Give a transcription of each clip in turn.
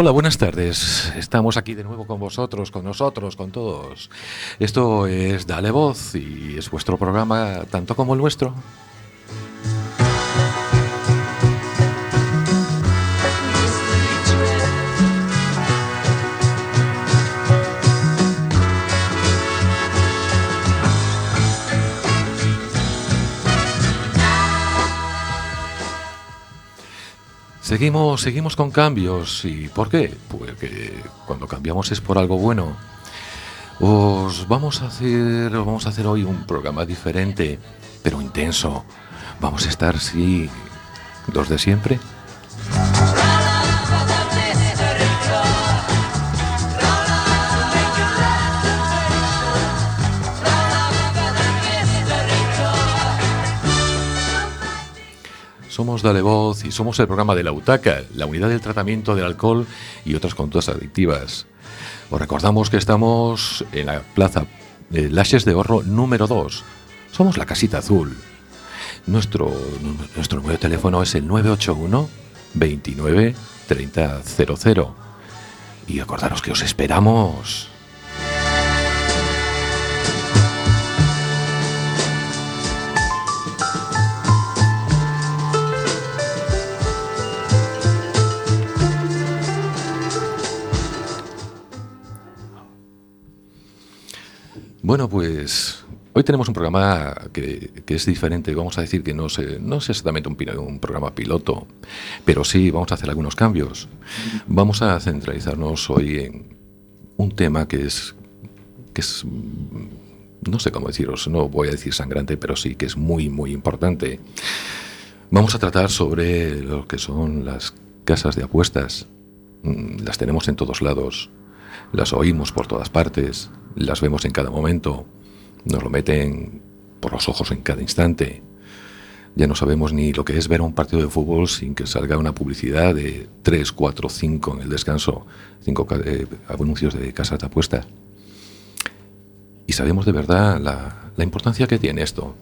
Hola, buenas tardes. Estamos aquí de nuevo con vosotros, con nosotros, con todos. Esto es Dale Voz y es vuestro programa tanto como el nuestro. Seguimos, seguimos con cambios. ¿Y por qué? Porque cuando cambiamos es por algo bueno. Os vamos a hacer, vamos a hacer hoy un programa diferente, pero intenso. Vamos a estar, sí, dos de siempre. Somos Dale Voz y somos el programa de la UTACA, la unidad del tratamiento del alcohol y otras conductas adictivas. Os recordamos que estamos en la plaza de Lashes de Horro número 2. Somos la casita azul. Nuestro, nuestro número de teléfono es el 981 29 30 00. Y acordaros que os esperamos. Bueno, pues hoy tenemos un programa que, es diferente. Vamos a decir que no, es exactamente un, un, programa piloto, pero sí vamos a hacer algunos cambios. Vamos a centralizarnos hoy en un tema que es, que es, no sé cómo deciros, no voy a decir sangrante, pero sí que es muy, muy importante. Vamos a tratar sobre lo que son las casas de apuestas. Mm, las tenemos en todos lados, las oímos por todas partes las vemos en cada momento, nos lo meten por los ojos en cada instante. Ya no sabemos ni lo que es ver un partido de fútbol sin que salga una publicidad de 3, 4, 5 en el descanso, 5 eh, anuncios de casas de apuestas. Y sabemos de verdad la, la importancia que tiene esto.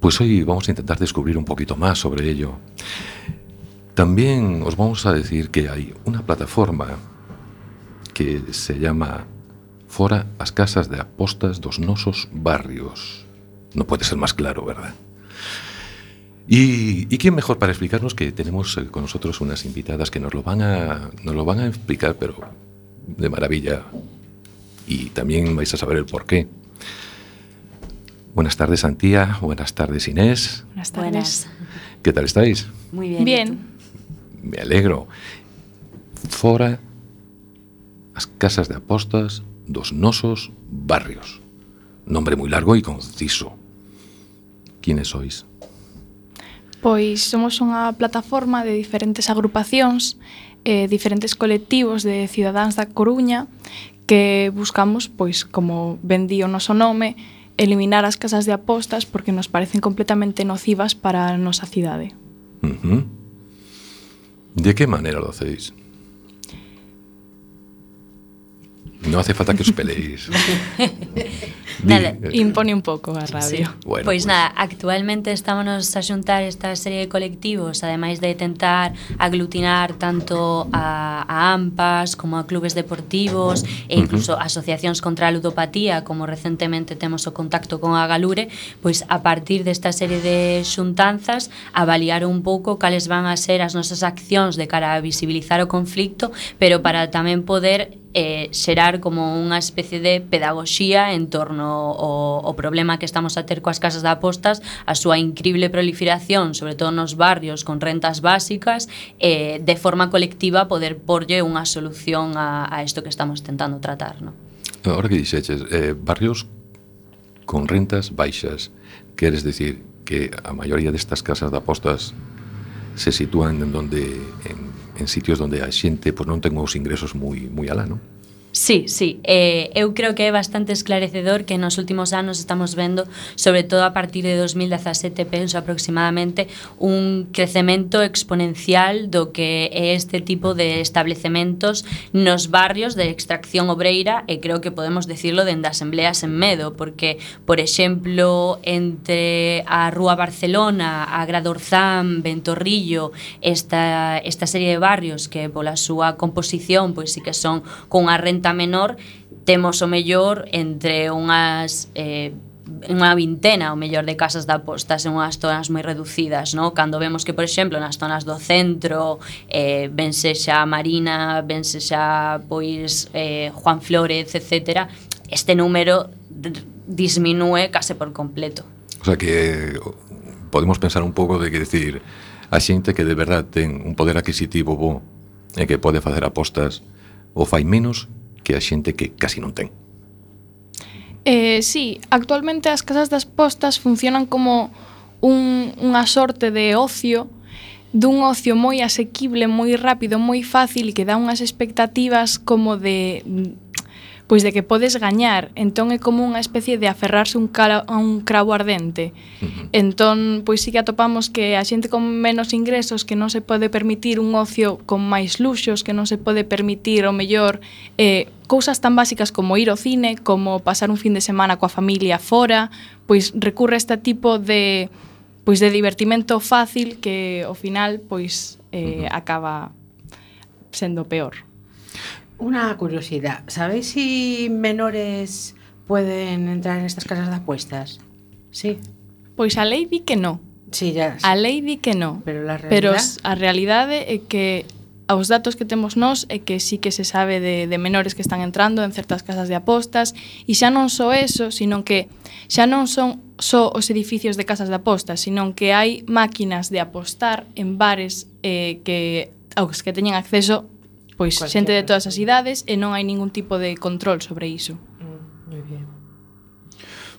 Pues hoy vamos a intentar descubrir un poquito más sobre ello. También os vamos a decir que hay una plataforma que se llama Fora as casas de apostas dos nosos barrios. No puede ser más claro, ¿verdad? ¿Y, y quién mejor para explicarnos que tenemos eh, con nosotros unas invitadas que nos lo van a, nos lo van a explicar, pero de maravilla. Y también vais a saber el por qué. Buenas tardes, Antía. Buenas tardes, Inés. Buenas tardes. ¿Qué tal estáis? Muy bien. Bien. Me alegro. Fora as casas de apostas dos nosos barrios. Nombre moi largo e conciso. Quines sois? Pois somos unha plataforma de diferentes agrupacións, eh, diferentes colectivos de cidadáns da Coruña que buscamos, pois como vendí o noso nome, eliminar as casas de apostas porque nos parecen completamente nocivas para a nosa cidade. Uh -huh. De que maneira lo hacéis? No hace falta que os peleéis. nada, impone un pouco a radio. Sí. Bueno, pois pues, pues nada, actualmente estámonos a xuntar esta serie de colectivos, ademais de tentar aglutinar tanto a, a AMPAs como a clubes deportivos e incluso uh -huh. asociacións contra a ludopatía, como recentemente temos o contacto con a Galure, pois pues a partir desta serie de xuntanzas avaliar un pouco cales van a ser as nosas accións de cara a visibilizar o conflicto, pero para tamén poder eh, xerar como unha especie de pedagoxía en torno ao, ao problema que estamos a ter coas casas de apostas, a súa increíble proliferación, sobre todo nos barrios con rentas básicas, eh, de forma colectiva poder porlle unha solución a, a isto que estamos tentando tratar. No? Ahora que dixeches, eh, barrios con rentas baixas, queres decir que a maioría destas casas de apostas se sitúan en donde en en sitios donde a xente pois non ten os ingresos moi moi alá, non? Sí, sí. Eh, eu creo que é bastante esclarecedor que nos últimos anos estamos vendo, sobre todo a partir de 2017, penso aproximadamente, un crecemento exponencial do que é este tipo de establecementos nos barrios de extracción obreira e creo que podemos decirlo dende asembleas en medo, porque, por exemplo, entre a Rúa Barcelona, a Gradorzán, Ventorrillo, esta, esta serie de barrios que pola súa composición pois sí que son con a renta adulta menor temos o mellor entre unhas eh, unha vintena o mellor de casas de apostas en unhas zonas moi reducidas, no? Cando vemos que, por exemplo, nas zonas do centro, eh, vense xa Marina, vense xa pois eh, Juan Flores, etc., este número disminúe case por completo. O sea que podemos pensar un pouco de que decir a xente que de verdad ten un poder adquisitivo bo e que pode facer apostas ou fai menos que a xente que casi non ten. Eh, sí, actualmente as casas das postas funcionan como un, unha sorte de ocio, dun ocio moi asequible, moi rápido, moi fácil e que dá unhas expectativas como de pois de que podes gañar, entón é como unha especie de aferrarse un cala, a un cravo ardente. Uh -huh. Entón, pois sí que atopamos que a xente con menos ingresos que non se pode permitir un ocio con máis luxos, que non se pode permitir o mellor eh, cousas tan básicas como ir ao cine, como pasar un fin de semana coa familia fora, pois recurre a este tipo de pois de divertimento fácil que ao final pois eh, uh -huh. acaba sendo peor. Una curiosidade, ¿sabéis si menores poden entrar en estas casas de apuestas? Sí. Pois a lei di que no. Sí, ya. A lei di que no. Pero, la realidad... Pero a realidade é que aos datos que temos nós é que sí que se sabe de, de menores que están entrando en certas casas de apostas e xa non só eso, sino que xa non son só os edificios de casas de apostas, sino que hai máquinas de apostar en bares eh, que aos que teñen acceso Pois Cualquier xente de todas as idades e non hai ningún tipo de control sobre iso. Mm, moi bien.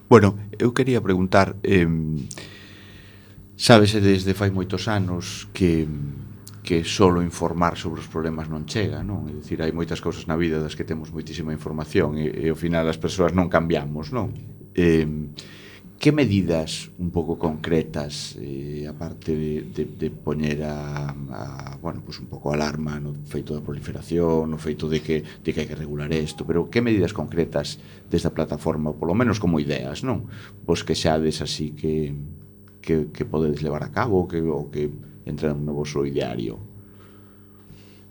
Bueno, eu quería preguntar eh, Sábese desde fai moitos anos que que solo informar sobre os problemas non chega, non? É dicir, hai moitas cousas na vida das que temos moitísima información e, e ao final as persoas non cambiamos, non? Eh, Que medidas un pouco concretas, eh, aparte de, de, de poñer a, a, bueno, pues un pouco alarma no feito da proliferación, no feito de que, de que hai que regular isto, pero que medidas concretas desta plataforma, polo menos como ideas, non? Vos que xades así que, que, que podedes levar a cabo, que, o que entra en vosso ideario?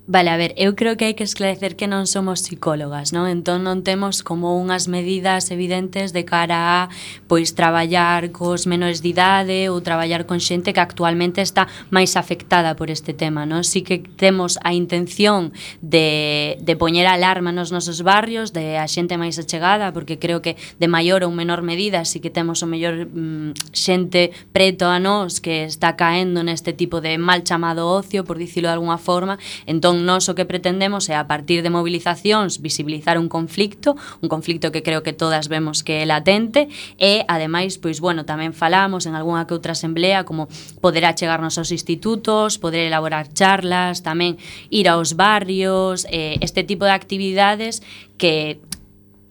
Vale, a ver, eu creo que hai que esclarecer que non somos psicólogas, non? Entón non temos como unhas medidas evidentes de cara a pois traballar cos menores de idade ou traballar con xente que actualmente está máis afectada por este tema, non? Si que temos a intención de, de poñer alarma nos nosos barrios, de a xente máis achegada, porque creo que de maior ou menor medida si que temos o mellor mm, xente preto a nós que está caendo neste tipo de mal chamado ocio, por dicilo de alguna forma, entón Entón, nós o que pretendemos é, a partir de mobilizacións, visibilizar un conflicto, un conflicto que creo que todas vemos que é latente, e, ademais, pois, bueno, tamén falamos en algunha que outra asamblea como poder achegarnos aos institutos, poder elaborar charlas, tamén ir aos barrios, eh, este tipo de actividades que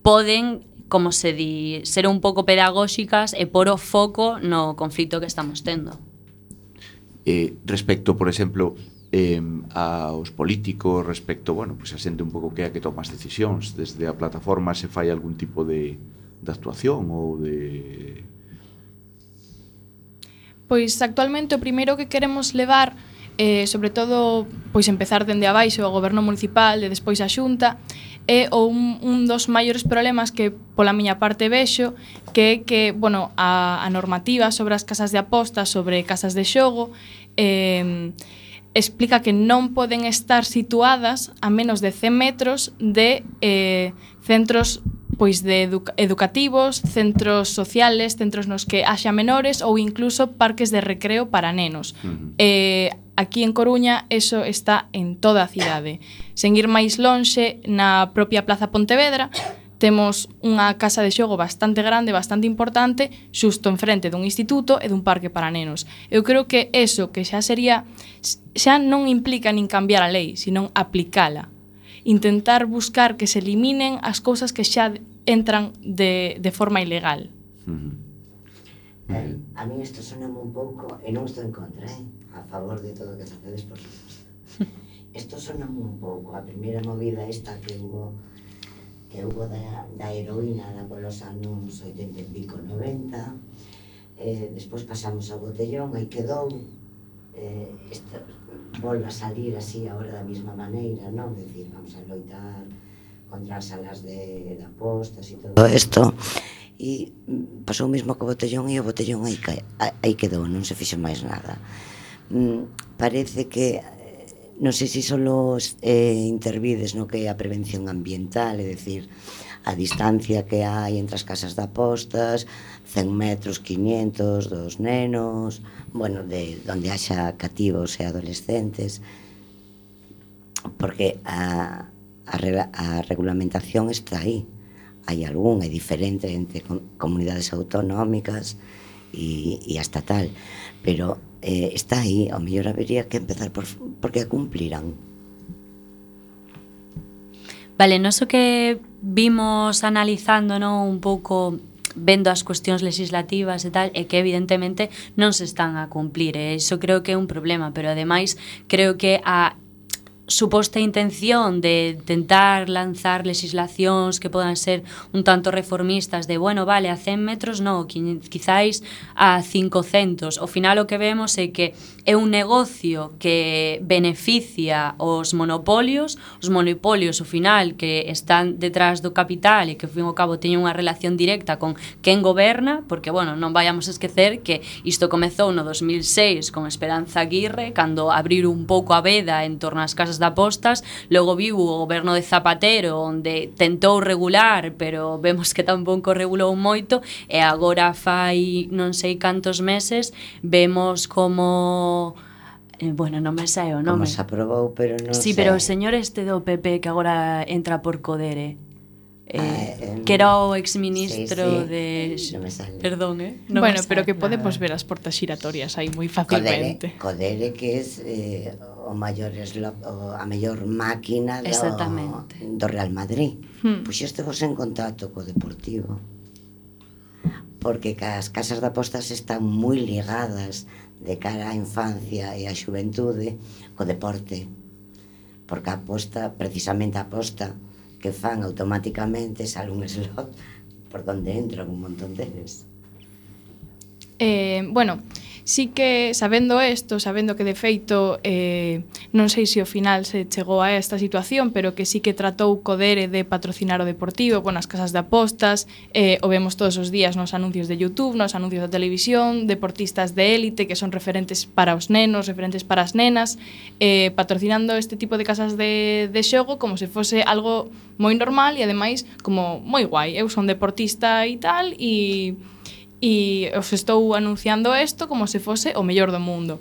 poden como se di, ser un pouco pedagóxicas e por o foco no conflito que estamos tendo. Eh, respecto, por exemplo, eh, aos políticos respecto, bueno, pues, a xente un pouco que é a que toma as decisións desde a plataforma se fai algún tipo de, de actuación ou de Pois actualmente o primeiro que queremos levar eh, sobre todo pois empezar dende abaixo o goberno municipal e despois a xunta é o un, un dos maiores problemas que pola miña parte vexo que é que, bueno, a, a normativa sobre as casas de apostas, sobre casas de xogo eh, explica que non poden estar situadas a menos de 100 metros de eh, centros pois de educa educativos, centros sociales, centros nos que haxa menores ou incluso parques de recreo para nenos. Uh -huh. eh, aquí en Coruña eso está en toda a cidade. Sen ir máis lonxe na propia Plaza Pontevedra, temos unha casa de xogo bastante grande, bastante importante, xusto enfrente dun instituto e dun parque para nenos. Eu creo que eso que xa sería xa non implica nin cambiar a lei, senón aplicala. Intentar buscar que se eliminen as cousas que xa entran de, de forma ilegal. Uh -huh. eh, a mí isto sona un pouco, e non estou en contra, eh? a favor de todo o que facedes, por suposto. Isto sona un pouco, a primeira movida esta que hubo que hubo da, da heroína na polos anos 80 e pico, 90 eh, despois pasamos ao botellón aí quedou eh, esta, volve a salir así agora da mesma maneira non? decir, vamos a loitar contra as salas de, da apostas e todo isto e pasou o mesmo co botellón e o botellón aí, aí quedou, non se fixo máis nada mm, parece que non sei se solo eh, intervides no que é a prevención ambiental, é dicir, a distancia que hai entre as casas de apostas, 100 metros, 500 dos nenos, bueno, de onde haxa cativos e adolescentes, porque a, a, a regulamentación está aí. Hai algún, é diferente entre comunidades autonómicas e, e a estatal, pero eh, está aí, ao mellor habería que empezar por, porque a cumplirán. Vale, nós so que vimos analizando non un pouco vendo as cuestións legislativas e tal, e que evidentemente non se están a cumplir. E iso creo que é un problema, pero ademais creo que a suposta intención de tentar lanzar legislacións que podan ser un tanto reformistas de, bueno, vale, a 100 metros no, quizáis a 500. O final o que vemos é que é un negocio que beneficia os monopolios, os monopolios o final que están detrás do capital e que, ao fin ao cabo, teñen unha relación directa con quen goberna, porque, bueno, non vayamos a esquecer que isto comezou no 2006 con Esperanza Aguirre, cando abrir un pouco a veda en torno ás casas as apostas, logo viu o goberno de Zapatero onde tentou regular, pero vemos que tampouco regulou moito e agora fai non sei cantos meses vemos como Eh, bueno, non me sae o nome. Como se aprobou, pero non Sí, sei. pero o señor este do PP que agora entra por Codere. Eh, ah, eh, que era o exministro sí, sí. de non me sale. Perdón, eh? No bueno, pero que podemos ah. ver as portas xiratorias aí moi facilmente. Codere, Codere que é eh, o maior o, a mellor máquina do, do Real Madrid. Hmm. Pois vos en contacto co Deportivo porque as casas de apostas están moi ligadas de cara á infancia e á xuventude co deporte porque a aposta, precisamente a aposta que fan automáticamente sale un slot por donde entran un montón deles. Eh, bueno, sí que sabendo isto, sabendo que de feito eh, non sei se ao final se chegou a esta situación, pero que sí que tratou Codere de patrocinar o Deportivo, bueno, as casas de apostas, eh, o vemos todos os días nos anuncios de Youtube, nos anuncios da televisión, deportistas de élite que son referentes para os nenos, referentes para as nenas, eh, patrocinando este tipo de casas de, de xogo como se fose algo moi normal e ademais como moi guai. Eu son deportista e tal e e os estou anunciando isto como se fose o mellor do mundo.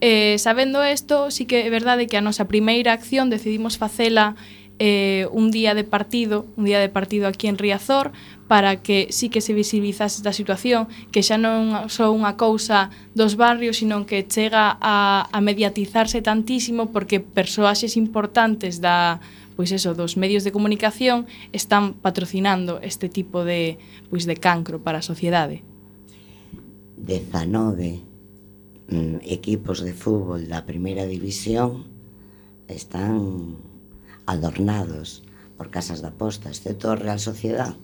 Eh, sabendo isto, sí que é verdade que a nosa primeira acción decidimos facela eh, un día de partido, un día de partido aquí en Riazor, para que sí que se visibilizase esta situación, que xa non só unha cousa dos barrios, sino que chega a, a mediatizarse tantísimo porque persoaxes importantes da pois eso, dos medios de comunicación están patrocinando este tipo de pois de cancro para a sociedade. 19 mm, equipos de fútbol da primeira división están adornados por casas de aposta, excepto a Real Sociedad.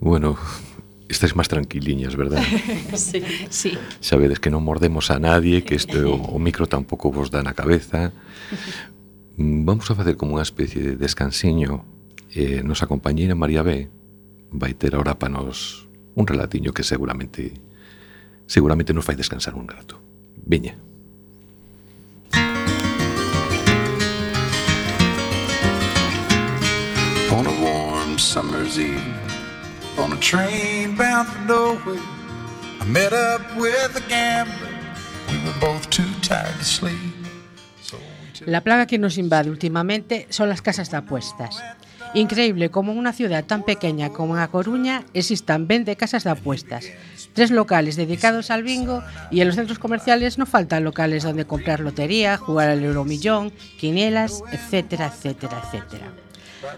Bueno, estáis máis tranquiliñas, verdad? sí, sí. Sabedes que non mordemos a nadie, que este, o, o micro tampouco vos dá na cabeza. Mm, vamos a facer como unha especie de descansiño. Eh, nos acompañeira María B. vai ter ahora para nos un relatiño que seguramente seguramente nos fai descansar un rato. Viña. On a warm summer's eve On a train bound for nowhere I met up with a gambler We were both too tired to sleep La plaga que nos invade últimamente son las casas de apuestas. Increíble como en unha ciudad tan pequeña como a Coruña existan 20 casas de apuestas. tres locales dedicados al bingo y en los centros comerciales no faltan locales donde comprar lotería, jugar al euromillón, quinielas, etcétera, etcétera, etcétera.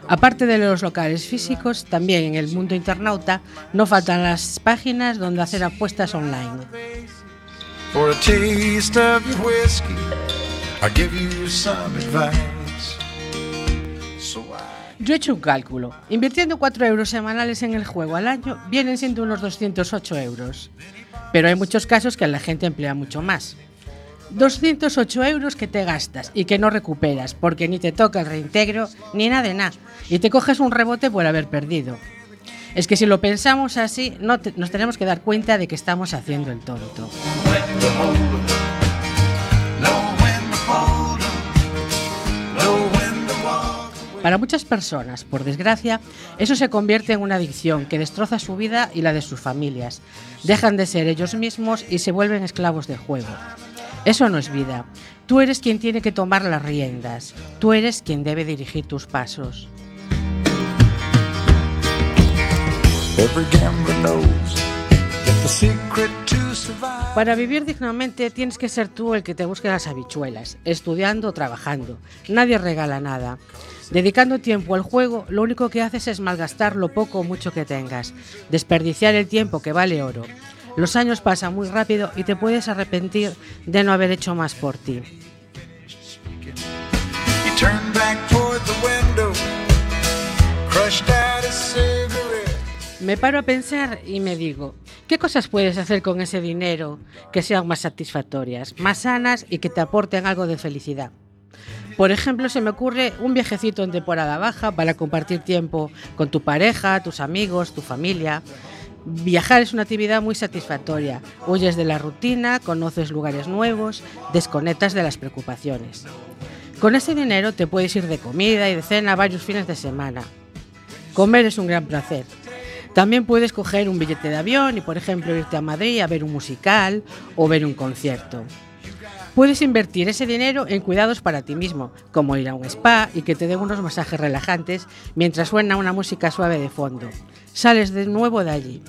Aparte de los locales físicos, también en el mundo internauta no faltan las páginas donde hacer apuestas online. Yo he hecho un cálculo. Invirtiendo 4 euros semanales en el juego al año, vienen siendo unos 208 euros. Pero hay muchos casos que la gente emplea mucho más. 208 euros que te gastas y que no recuperas porque ni te toca el reintegro ni nada de nada y te coges un rebote por haber perdido. Es que si lo pensamos así, nos tenemos que dar cuenta de que estamos haciendo el tonto. Para muchas personas, por desgracia, eso se convierte en una adicción que destroza su vida y la de sus familias. Dejan de ser ellos mismos y se vuelven esclavos del juego. Eso no es vida. Tú eres quien tiene que tomar las riendas. Tú eres quien debe dirigir tus pasos. Para vivir dignamente tienes que ser tú el que te busque las habichuelas, estudiando o trabajando. Nadie regala nada. Dedicando tiempo al juego, lo único que haces es malgastar lo poco o mucho que tengas, desperdiciar el tiempo que vale oro. Los años pasan muy rápido y te puedes arrepentir de no haber hecho más por ti. Me paro a pensar y me digo, ¿qué cosas puedes hacer con ese dinero que sean más satisfactorias, más sanas y que te aporten algo de felicidad? Por ejemplo, se me ocurre un viajecito en temporada baja para compartir tiempo con tu pareja, tus amigos, tu familia. Viajar es una actividad muy satisfactoria. Huyes de la rutina, conoces lugares nuevos, desconectas de las preocupaciones. Con ese dinero te puedes ir de comida y de cena varios fines de semana. Comer es un gran placer. También puedes coger un billete de avión y, por ejemplo, irte a Madrid a ver un musical o ver un concierto. Puedes invertir ese dinero en cuidados para ti mismo, como ir a un spa y que te den unos masajes relajantes mientras suena una música suave de fondo. Sales de nuevo de allí.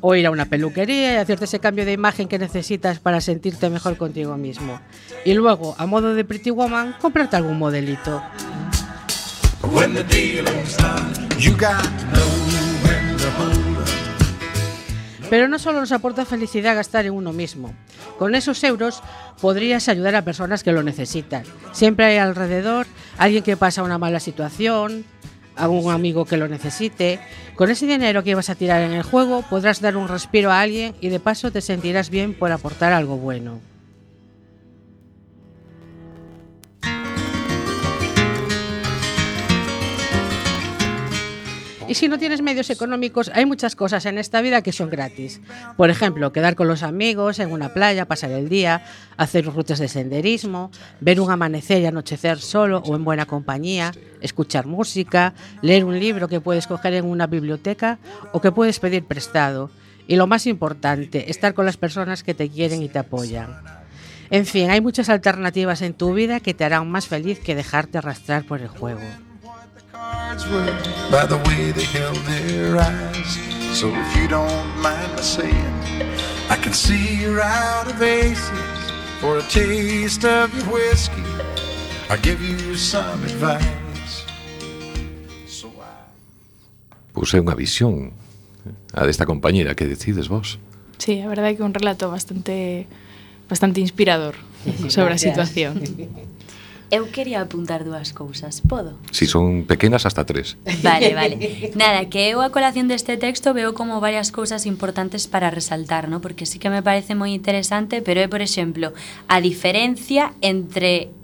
O ir a una peluquería y hacerte ese cambio de imagen que necesitas para sentirte mejor contigo mismo. Y luego, a modo de Pretty Woman, comprarte algún modelito. Pero no solo nos aporta felicidad gastar en uno mismo. Con esos euros podrías ayudar a personas que lo necesitan. Siempre hay alrededor alguien que pasa una mala situación, algún amigo que lo necesite. Con ese dinero que ibas a tirar en el juego podrás dar un respiro a alguien y de paso te sentirás bien por aportar algo bueno. Y si no tienes medios económicos, hay muchas cosas en esta vida que son gratis. Por ejemplo, quedar con los amigos en una playa, pasar el día, hacer rutas de senderismo, ver un amanecer y anochecer solo o en buena compañía, escuchar música, leer un libro que puedes coger en una biblioteca o que puedes pedir prestado. Y lo más importante, estar con las personas que te quieren y te apoyan. En fin, hay muchas alternativas en tu vida que te harán más feliz que dejarte arrastrar por el juego. By the way they held their eyes. So if you don't mind my saying, I can see you're out of aces. For a taste of your whiskey, I'll give you some advice. So I Pois é unha visión a desta compañera que decides vos. Sí, a verdade é que un relato bastante bastante inspirador sobre a Gracias. situación. Eu quería apuntar dúas cousas, podo? Si son pequenas hasta tres. Vale, vale. Nada, que eu a colación deste texto veo como varias cousas importantes para resaltar, ¿no? Porque sí que me parece moi interesante, pero é, por exemplo, a diferencia entre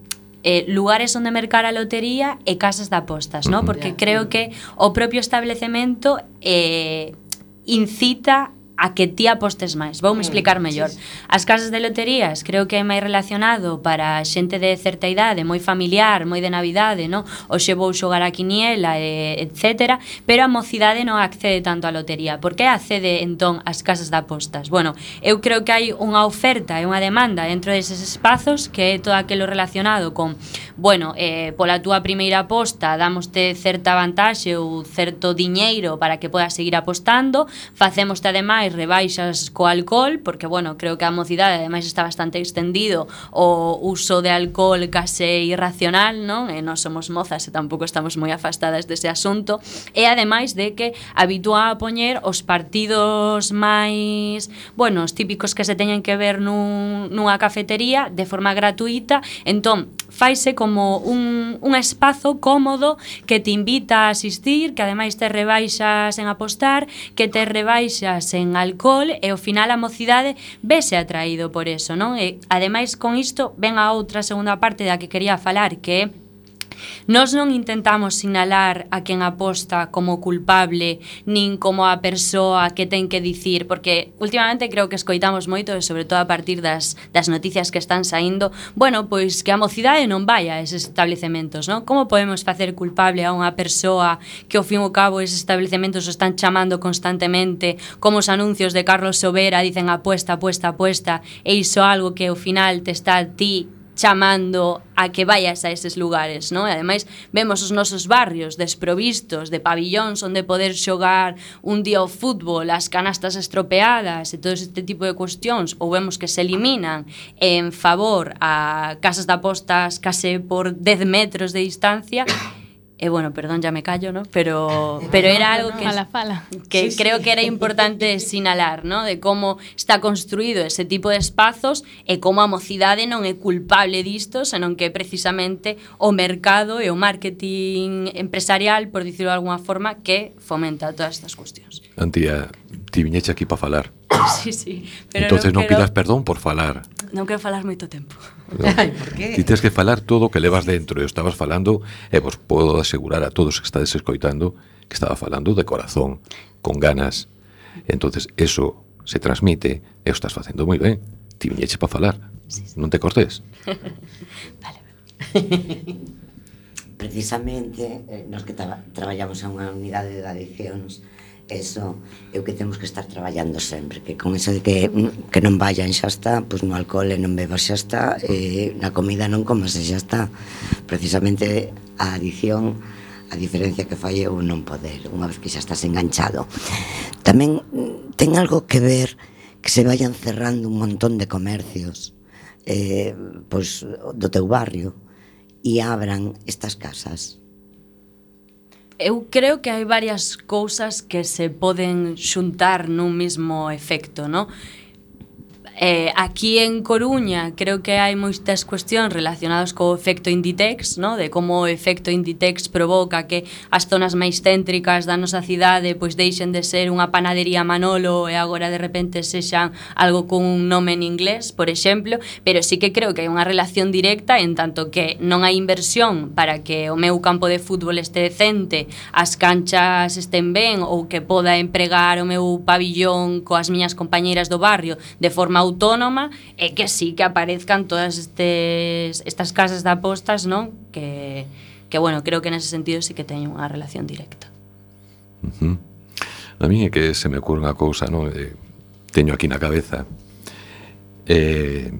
eh, lugares onde mercar a lotería e casas de apostas, ¿no? Porque creo que o propio establecemento eh, incita a que ti apostes máis. Voume mm, explicar mellor. As casas de loterías creo que é máis relacionado para xente de certa idade, moi familiar, moi de Navidade, no? Oxe vou xogar a quiniela, e, etc. Pero a mocidade non accede tanto á lotería. Por que accede entón ás casas de apostas? Bueno, eu creo que hai unha oferta e unha demanda dentro deses espazos que é todo aquilo relacionado con, bueno, eh, pola túa primeira aposta damoste certa vantaxe ou certo diñeiro para que podas seguir apostando, facemos ademais máis rebaixas co alcohol, porque, bueno, creo que a mocidade, ademais, está bastante extendido o uso de alcohol case irracional, non? E non somos mozas e tampouco estamos moi afastadas dese asunto. E, ademais, de que habitúa a poñer os partidos máis, bueno, os típicos que se teñen que ver nun, nunha cafetería de forma gratuita. Entón, faise como un, un espazo cómodo que te invita a asistir, que ademais te rebaixas en apostar, que te rebaixas en alcohol e ao final a mocidade vese atraído por eso, non? E ademais con isto ven a outra segunda parte da que quería falar, que é Nós non intentamos sinalar a quen aposta como culpable nin como a persoa que ten que dicir, porque últimamente creo que escoitamos moito, e sobre todo a partir das, das noticias que están saindo, bueno, pois que a mocidade non vai a eses establecementos, non? Como podemos facer culpable a unha persoa que ao fin e ao cabo eses establecementos o están chamando constantemente, como os anuncios de Carlos Sobera dicen apuesta, apuesta, apuesta, e iso algo que ao final te está a ti chamando a que vayas a eses lugares, non? E ademais vemos os nosos barrios desprovistos de pabillóns onde poder xogar un día o fútbol, as canastas estropeadas e todo este tipo de cuestións, ou vemos que se eliminan en favor a casas de apostas case por 10 metros de distancia E eh, bueno, perdón, ya me callo, ¿no? Pero, pero era algo que, fala, fala. que sí, creo sí. que era importante sinalar, ¿no? De como está construído ese tipo de espazos e como a mocidade non é culpable disto, senón que é precisamente o mercado e o marketing empresarial, por dicirlo de alguna forma, que fomenta todas estas cuestións. Antía, ti viñeche aquí para falar. Sí, sí. Pero Entonces no, pero... pidas perdón por falar. Non quero falar moito tempo. Ai, por qué? Ti tens que falar todo o que levas dentro. Eu estabas falando, e vos podo asegurar a todos que estades escoitando, que estaba falando de corazón, con ganas. Entonces, eso se transmite, e o estás facendo moi ben. Ti viñeche para falar. Sí, sí. Non te cortes. vale. Precisamente, eh, nos que tra traballamos en unha unidade de adiccións, Eso é o que temos que estar traballando sempre, que con eso de que, mm, que non vayan xa está, pois no alcohol e non bebas xa está, e na comida non comas xa está. Precisamente a adición, a diferencia que fai é o non poder, unha vez que xa estás enganchado. Tamén mm, ten algo que ver que se vayan cerrando un montón de comercios eh, pois, do teu barrio e abran estas casas Eu creo que hai varias cousas que se poden xuntar nun mismo efecto, non? Eh, aquí en Coruña creo que hai moitas cuestións relacionadas co efecto Inditex, no? de como o efecto Inditex provoca que as zonas máis céntricas da nosa cidade pois deixen de ser unha panadería Manolo e agora de repente sexan algo con un nome en inglés, por exemplo, pero sí que creo que hai unha relación directa en tanto que non hai inversión para que o meu campo de fútbol este decente, as canchas estén ben ou que poda empregar o meu pabillón coas miñas compañeiras do barrio de forma autónoma e que sí que aparezcan todas estes, estas casas de apostas, non? Que, que, bueno, creo que nese sentido sí que teñen unha relación directa. Uh -huh. A mí é que se me ocurre unha cousa, non? Eh, teño aquí na cabeza. Eh,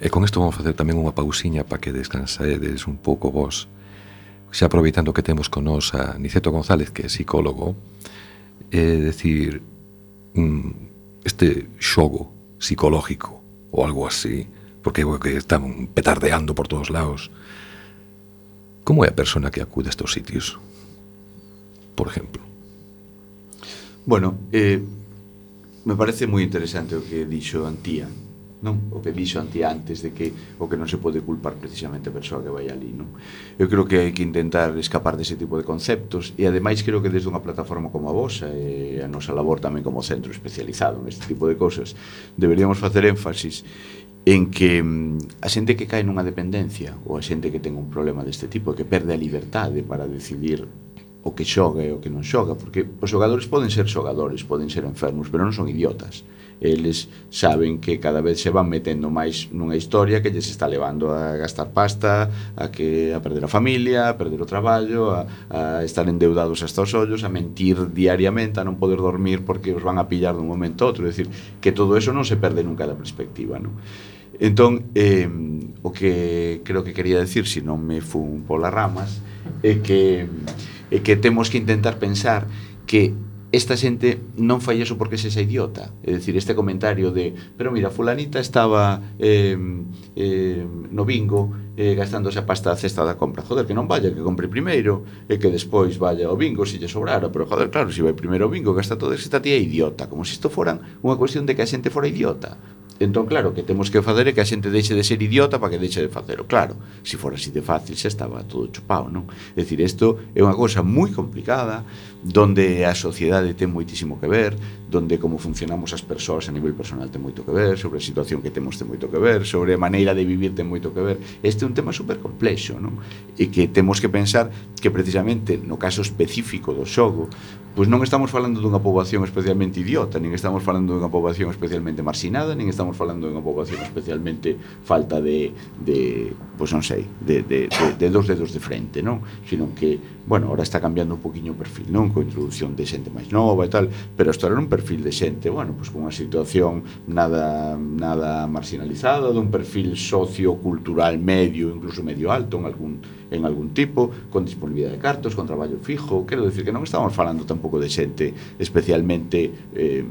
e con isto vamos facer tamén unha pausiña para que descansaedes un pouco vos xa aproveitando que temos con nos a Niceto González, que é psicólogo, é dicir, mm, este xogo psicológico ou algo así, porque é que están petardeando por todos lados. Como é a persona que acude a estos sitios? Por exemplo. Bueno, eh, me parece moi interesante o que dixo Antía, non? O que dixo anti antes de que o que non se pode culpar precisamente a persoa que vai ali, non? Eu creo que hai que intentar escapar dese tipo de conceptos e ademais creo que desde unha plataforma como a vosa e a nosa labor tamén como centro especializado neste tipo de cousas, deberíamos facer énfasis en que mm, a xente que cae nunha dependencia ou a xente que ten un problema deste tipo que perde a liberdade para decidir o que xoga e o que non xoga, porque os xogadores poden ser xogadores, poden ser enfermos, pero non son idiotas. Eles saben que cada vez se van metendo máis nunha historia que lles está levando a gastar pasta, a que a perder a familia, a perder o traballo, a, a estar endeudados hasta os ollos, a mentir diariamente, a non poder dormir porque os van a pillar dun momento a outro, é dicir, que todo eso non se perde nunca da perspectiva, non? Entón, eh, o que creo que quería decir, se si non me fun polas ramas, é que e que temos que intentar pensar que esta xente non fai eso porque se xa idiota. É dicir, este comentario de, pero mira, fulanita estaba eh, eh, no bingo eh, gastándose a pasta a cesta da compra. Joder, que non vaya, que compre primeiro e que despois vaya ao bingo se lle sobrara. Pero joder, claro, se vai primeiro ao bingo, gasta todo esta tía idiota. Como se isto foran unha cuestión de que a xente fora idiota. Entón, claro, que temos que facer é que a xente deixe de ser idiota para que deixe de facelo. Claro, se for así de fácil, xa estaba todo chupado, non? É dicir, isto é unha cousa moi complicada, donde a sociedade ten moitísimo que ver, donde como funcionamos as persoas a nivel personal ten moito que ver, sobre a situación que temos ten moito que ver, sobre a maneira de vivir ten moito que ver. Este é un tema super complexo, non? E que temos que pensar que precisamente no caso específico do xogo, pois non estamos falando dunha poboación especialmente idiota, nin estamos falando dunha poboación especialmente marxinada, nin estamos falando dunha poboación especialmente falta de, de pois non sei, de, de, de, de dos dedos de frente, non? Sino que, bueno, ahora está cambiando un poquinho o perfil, non? Con introducción de xente máis nova e tal, pero isto era un perfil de xente, bueno, pois con unha situación nada nada marginalizada, dun perfil sociocultural medio, incluso medio alto, en algún en algún tipo, con disponibilidade de cartos, con traballo fijo, quero decir que non estamos falando tampouco de xente especialmente eh,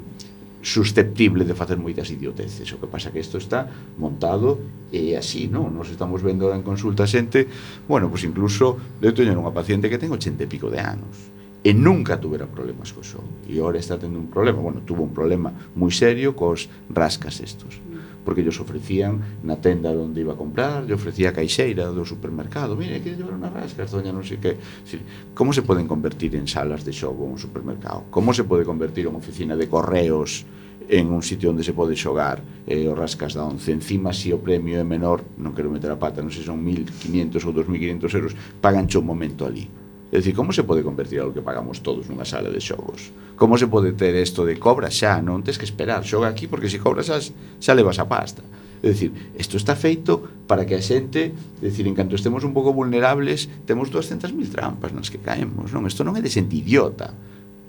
susceptible de facer moitas idioteces. O que pasa que isto está montado e así, non? Nos estamos vendo ahora en consulta xente, bueno, pois incluso eu teño unha paciente que ten 80 e pico de anos e nunca tuvera problemas co xogo. E ora está tendo un problema, bueno, tuvo un problema moi serio cos rascas estos porque lles ofrecían na tenda onde iba a comprar, lle ofrecía a caixeira do supermercado, mire, que llevar unha rasca, doña non sei que. Como se poden convertir en salas de xogo un supermercado? Como se pode convertir unha oficina de correos en un sitio onde se pode xogar eh, os rascas da 11. Encima, se si o premio é menor, non quero meter a pata, non sei se son 1.500 ou 2.500 euros, pagancho un momento ali É dicir, como se pode convertir algo que pagamos todos nunha sala de xogos? Como se pode ter isto de cobra xa? Non tens que esperar, xoga aquí porque se cobras xa, xa levas a pasta. É dicir, isto está feito para que a xente, é dicir, en canto estemos un pouco vulnerables, temos 200.000 trampas nas que caemos, non? Isto non é de xente idiota.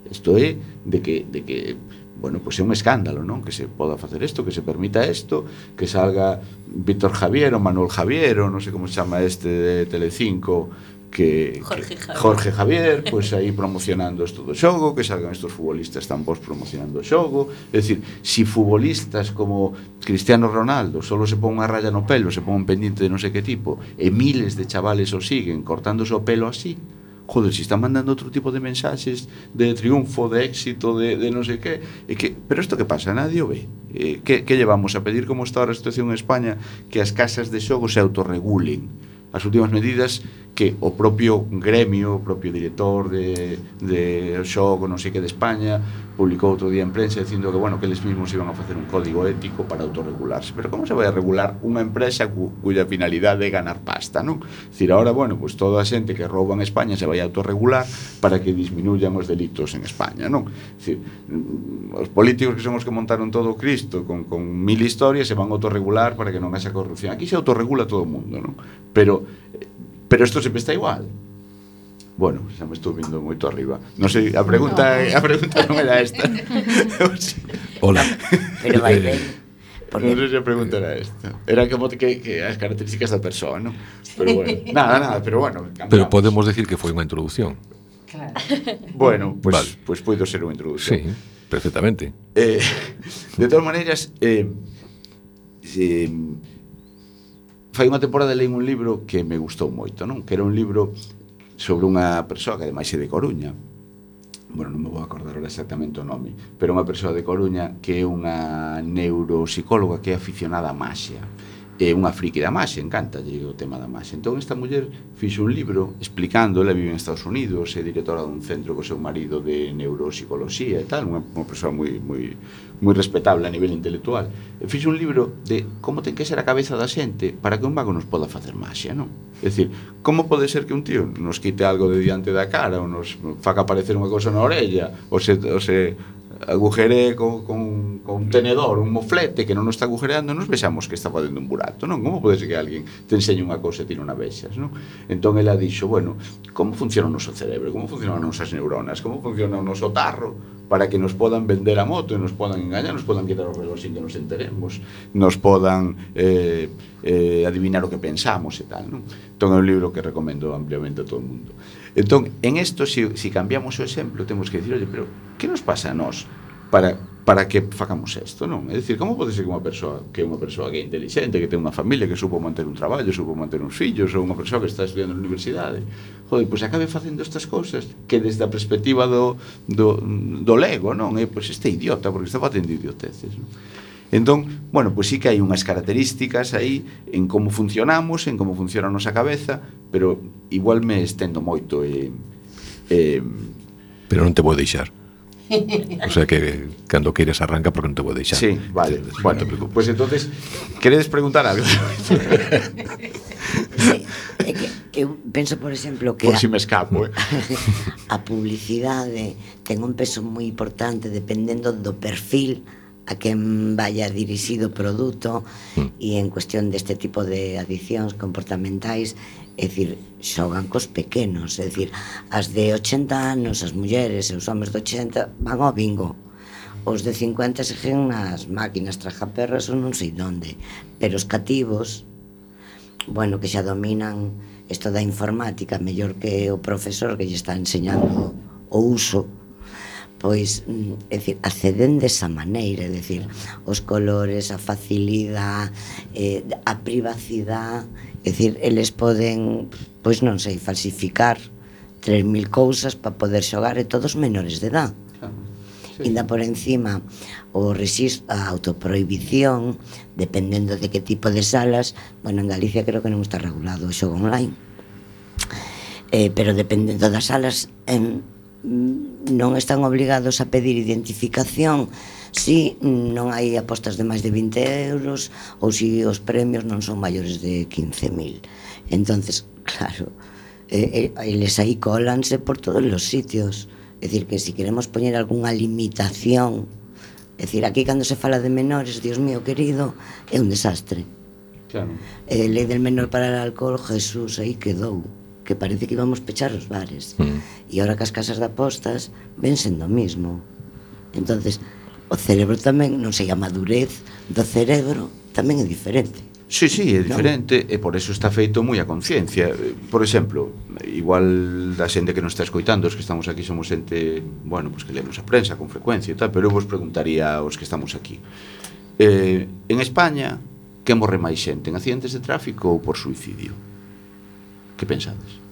Isto é de que, de que bueno, pois pues é un escándalo, non? Que se poda facer isto, que se permita isto, que salga Víctor Javier ou Manuel Javier ou non sei como se chama este de Telecinco que Jorge, Javier. Jorge Javier, pois aí promocionando isto do xogo, que salgan estos futbolistas tan bons promocionando o xogo, é dicir, si futbolistas como Cristiano Ronaldo solo se pon unha raya no pelo, se pon un pendiente de non sei que tipo, e miles de chavales o siguen cortándose o pelo así, joder, si están mandando outro tipo de mensaxes de triunfo, de éxito, de, de non sei que, e que pero isto que pasa, nadie o ve. Eh, que, que llevamos a pedir como está a situación en España que as casas de xogo se autorregulen as últimas medidas que o propio gremio, o propio director de, de xogo, non sei que de España, publicou outro día en prensa dicindo que, bueno, que eles mesmos iban a facer un código ético para autorregularse. Pero como se vai a regular unha empresa cu, cuya finalidade é ganar pasta, non? Dicir, ahora, bueno, pues toda a xente que rouba en España se vai a autorregular para que disminuyan os delitos en España, non? Dicir, mm, os políticos que son os que montaron todo o Cristo con, con mil historias se van a autorregular para que non haxa corrupción. Aquí se autorregula todo o mundo, non? Pero pero isto sempre está igual. Bueno, xa me estou vindo moito arriba. Non sei, a pregunta, no. a pregunta non era esta. Hola. Pero vai ben. non sei se a pregunta era esta. Era como que, que as características da persoa, non? Pero bueno, nada, nada, pero bueno. cambiamos. Pero podemos decir que foi unha introducción. Claro. Bueno, pues, Vale. pues poido ser unha introducción. Sí, perfectamente. Eh, de todas maneiras, eh, eh, Fai unha temporada leí un libro que me gustou moito, non? Que era un libro sobre unha persoa que ademais é de Coruña. Bueno, non me vou acordar ahora exactamente o nome, pero unha persoa de Coruña que é unha neuropsicóloga que é aficionada á maxia é unha friki da maxe, encanta o tema da maxe. Entón esta muller fixo un libro explicando, ela vive en Estados Unidos, é directora dun centro co seu marido de neuropsicoloxía e tal, unha, unha persoa moi, moi, moi respetable a nivel intelectual. E fixo un libro de como ten que ser a cabeza da xente para que un mago nos poda facer maxia, non? É dicir, como pode ser que un tío nos quite algo de diante da cara ou nos faca aparecer unha cosa na orella ou se, ou se agujere con, con, con un tenedor, un moflete que non o está agujereando, nos vexamos que está facendo un burato, non? Como pode ser que alguén te enseñe unha cousa e ti non a vexas, non? Entón ela dixo, bueno, como funciona o noso cerebro, como funcionan as nosas neuronas, como funciona o noso tarro, para que nos podan vender a moto e nos podan engañar, nos podan quitar o reloj sin que nos enteremos, nos podan eh, eh, adivinar o que pensamos e tal, non? Entón é un libro que recomendo ampliamente a todo o mundo. Entón, en isto, se si, si cambiamos o exemplo, temos que dicir, oye, pero que nos pasa a nós para para que facamos isto, non? É dicir, como pode ser que unha persoa que é unha persoa que é inteligente, que ten unha familia, que supo manter un traballo, supo manter uns fillos, ou unha persoa que está estudiando na universidade, joder, pois acabe facendo estas cousas que desde a perspectiva do, do, do lego, non? É, pois este idiota, porque está facendo idioteces, non? Entón, bueno, pois sí que hai unhas características aí en como funcionamos, en como funciona a nosa cabeza, pero igual me estendo moito e... Eh, eh, pero non te vou deixar. O sea que cando queires arranca porque non te vou deixar. Sí, vale. Te, bueno, no te preocupes. Pues entonces, queredes preguntar algo? sí, é que eu penso, por exemplo, que Por si me escapo, eh? a publicidade ten un peso moi importante dependendo do perfil a quen vaya dirixido o produto mm. e en cuestión deste tipo de adicións comportamentais É dicir, xogan cos pequenos, é dicir, as de 80 anos, as mulleres e os homens de 80 van ao bingo. Os de 50 seguen nas máquinas trajaperras ou non sei donde, pero os cativos, bueno, que xa dominan isto da informática mellor que o profesor que lle está enseñando o uso pois, mm, é dicir, acceden desa maneira, é dicir, os colores, a facilidade, eh, a privacidade É dicir, eles poden, pois non sei, falsificar 3.000 cousas para poder xogar e todos menores de edad. Sí. Inda por encima o resisto, a autoprohibición, dependendo de que tipo de salas, bueno, en Galicia creo que non está regulado o xogo online. Eh, pero dependendo das salas, en, non están obligados a pedir identificación si non hai apostas de máis de 20 euros ou si os premios non son maiores de 15.000. entonces claro, eh, eles aí colanse por todos os sitios. É dicir, que se si queremos poñer algunha limitación, é dicir, aquí cando se fala de menores, Dios mío querido, é un desastre. Claro. Eh, lei del menor para el alcohol, Jesús, aí quedou que parece que íbamos pechar os bares. Mm. E agora que as casas de apostas ven sendo o mismo. Entonces, o cerebro tamén, non sei, a madurez do cerebro tamén é diferente. Sí, sí, é diferente e por eso está feito moi a conciencia. Por exemplo, igual da xente que nos está escoitando, os que estamos aquí somos xente, bueno, pues que lemos a prensa con frecuencia e tal, pero eu vos preguntaría aos que estamos aquí. Eh, en España, que morre máis xente, en accidentes de tráfico ou por suicidio? Que pensades?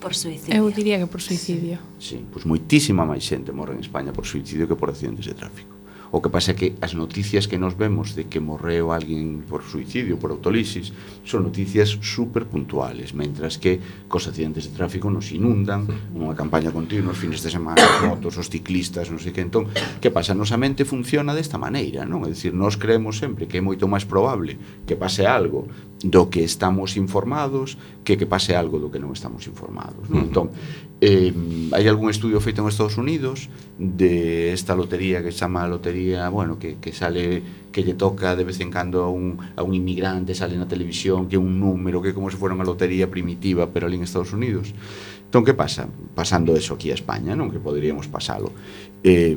Por suicidio. Eu diría que por suicidio. Sí, sí pois moitísima máis xente morre en España por suicidio que por accidentes de tráfico. O que pasa é que as noticias que nos vemos de que morreu alguén por suicidio, por autolisis, son noticias super puntuales, mentras que cos accidentes de tráfico nos inundan, unha campaña continua os fines de semana, motos, os ciclistas, non sei que, entón, que pasa? Nosa mente funciona desta maneira, non? É dicir, nós creemos sempre que é moito máis probable que pase algo do que estamos informados, que que pase algo do que non estamos informados. Non? Entón, eh, hai algún estudio feito en Estados Unidos de esta lotería que se chama lotería, bueno, que, que sale, que lle toca de vez en cando a un, a un inmigrante, sale na televisión, que un número, que como se fora unha lotería primitiva, pero ali en Estados Unidos. Entón, que pasa? Pasando eso aquí a España, non? Que poderíamos pasalo. Eh,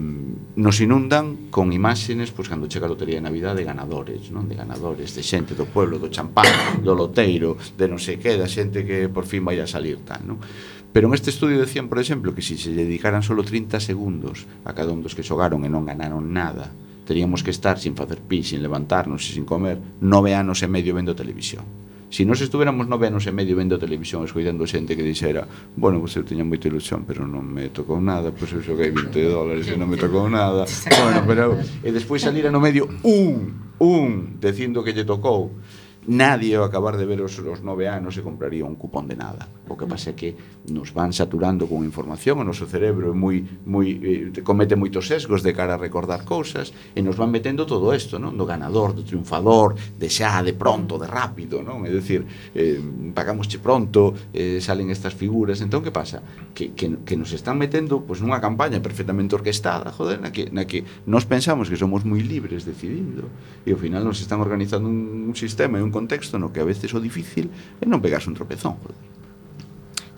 nos inundan con imágenes, pois, pues, cando chega a lotería de Navidad, de ganadores, non? De ganadores, de xente do pueblo, do champán, do loteiro, de non sei que, da xe xente que por fin vai a salir tal, non? Pero neste estudio decían, por exemplo, que se si se dedicaran solo 30 segundos a cada un dos que xogaron e non ganaron nada, teríamos que estar sin facer pis, sin levantarnos e sin comer nove anos e medio vendo televisión. Si nos estuveramos nove anos e medio vendo televisión escoitando xente que dixera bueno, pues eu teña moita ilusión, pero non me tocou nada pois pues eu xoguei 20 dólares e non me tocou nada bueno, pero e despois salir no medio un, un, dicindo que lle tocou nadie ao acabar de ver os, os nove anos se compraría un cupón de nada. O que pasa é que nos van saturando con información, o noso cerebro é moi, moi, eh, comete moitos sesgos de cara a recordar cousas e nos van metendo todo isto, non? do ganador, do triunfador, de xa, de pronto, de rápido, non? É dicir, eh, pagamosche pronto, eh, salen estas figuras, entón que pasa? Que, que, que nos están metendo pois, nunha campaña perfectamente orquestada, joder, na que, na que nos pensamos que somos moi libres decidindo e ao final nos están organizando un, un sistema e un contexto no que a veces o difícil é non pegarse un tropezón, joder.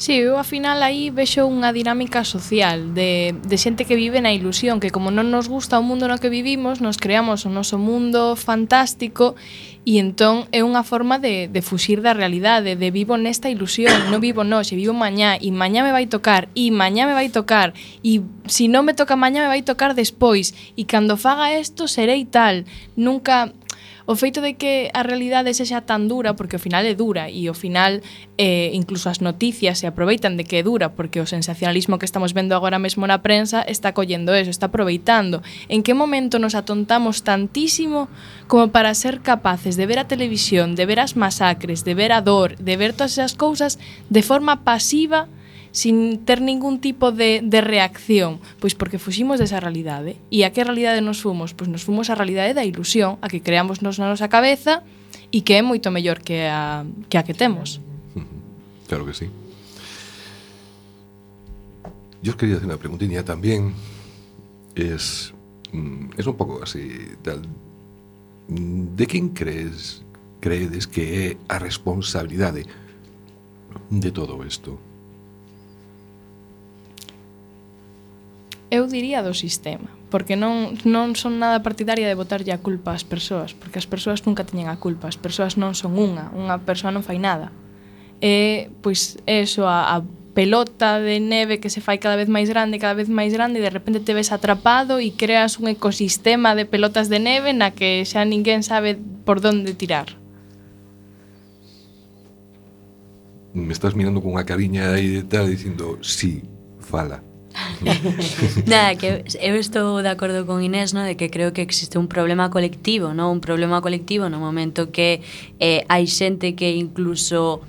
Sí, eu ao final aí vexo unha dinámica social de, de xente que vive na ilusión que como non nos gusta o mundo no que vivimos nos creamos o noso mundo fantástico e entón é unha forma de, de fuxir da realidade de vivo nesta ilusión, non vivo noxe vivo mañá e mañá me vai tocar e mañá me vai tocar e se non me toca mañá me vai tocar despois e cando faga isto serei tal nunca o feito de que a realidade sexa tan dura, porque ao final é dura e ao final eh, incluso as noticias se aproveitan de que é dura, porque o sensacionalismo que estamos vendo agora mesmo na prensa está collendo eso, está aproveitando. En que momento nos atontamos tantísimo como para ser capaces de ver a televisión, de ver as masacres, de ver a dor, de ver todas esas cousas de forma pasiva e sin ter ningún tipo de, de reacción, pois porque fuximos desa realidade. E a que realidade nos fomos? Pois nos fomos a realidade da ilusión, a que creamos nos na nosa cabeza e que é moito mellor que a que, a que temos. Claro que sí. Yo quería hacer una preguntilla también. Es, mm, es un pouco así, tal, de quen crees creedes que é a responsabilidade de todo isto? eu diría do sistema, porque non, non son nada partidaria de botarlle a culpa ás persoas, porque as persoas nunca teñen a culpa, as persoas non son unha, unha persoa non fai nada. E, pois, eso, a, a pelota de neve que se fai cada vez máis grande, cada vez máis grande, e de repente te ves atrapado e creas un ecosistema de pelotas de neve na que xa ninguén sabe por donde tirar. Me estás mirando con unha cariña aí de tal, dicindo, sí, fala. Nada, que eu estou de acordo con Inés, no, de que creo que existe un problema colectivo, no, un problema colectivo no momento que eh, hai xente que incluso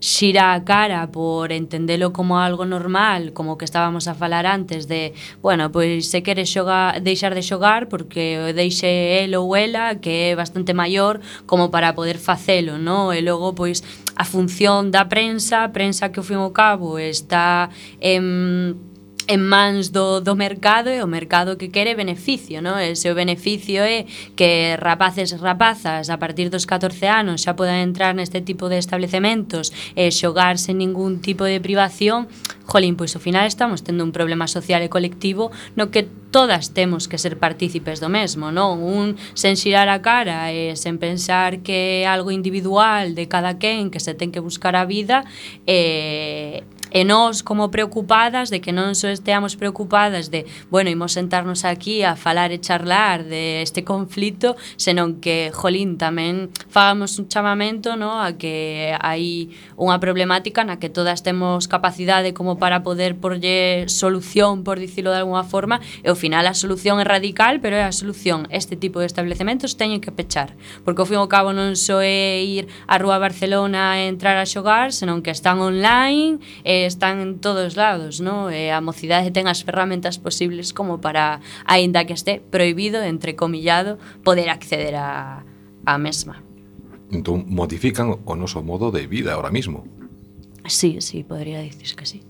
xira a cara por entendelo como algo normal, como que estábamos a falar antes de, bueno, pois se quere xogar, deixar de xogar porque o deixe el ou ela que é bastante maior como para poder facelo, no? E logo pois a función da prensa, a prensa que ao fin o ao cabo está en en mans do, do mercado e o mercado que quere beneficio, non? E se o beneficio é que rapaces e rapazas a partir dos 14 anos xa podan entrar neste tipo de establecementos e xogar sen ningún tipo de privación, jolín, pois ao final estamos tendo un problema social e colectivo no que todas temos que ser partícipes do mesmo, non? Un sen xirar a cara e sen pensar que é algo individual de cada quen que se ten que buscar a vida e E nós como preocupadas de que non só esteamos preocupadas de, bueno, imos sentarnos aquí a falar e charlar de este conflito, senón que, jolín, tamén fagamos un chamamento no, a que hai unha problemática na que todas temos capacidade como para poder porlle solución, por dicilo de alguna forma, e ao final a solución é radical, pero é a solución. Este tipo de establecementos teñen que pechar, porque ao fin ao cabo non só é ir a Rúa Barcelona e entrar a xogar, senón que están online, e están en todos lados, ¿no? Eh, a mocidade ten as ferramentas posibles como para, aínda que este prohibido, entre comillado, poder acceder a, a mesma. Entón, modifican o noso modo de vida ahora mismo. Sí, sí, podría dicir que sí.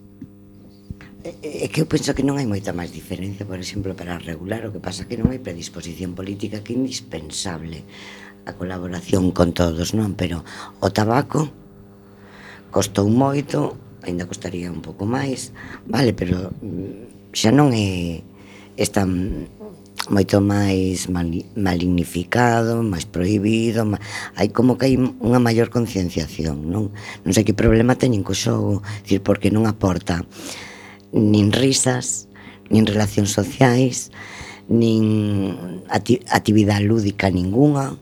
Eh, eh, é que eu penso que non hai moita máis diferencia, por exemplo, para regular o que pasa que non hai predisposición política que é indispensable a colaboración con todos, non? Pero o tabaco costou moito, ainda costaría un pouco máis, vale, pero mm, xa non é está moito máis malignificado, máis prohibido, má... hai como que hai unha maior concienciación, non? Non sei que problema teñen co xogo, dicir, porque non aporta nin risas, nin relacións sociais, nin ati actividade lúdica ninguna,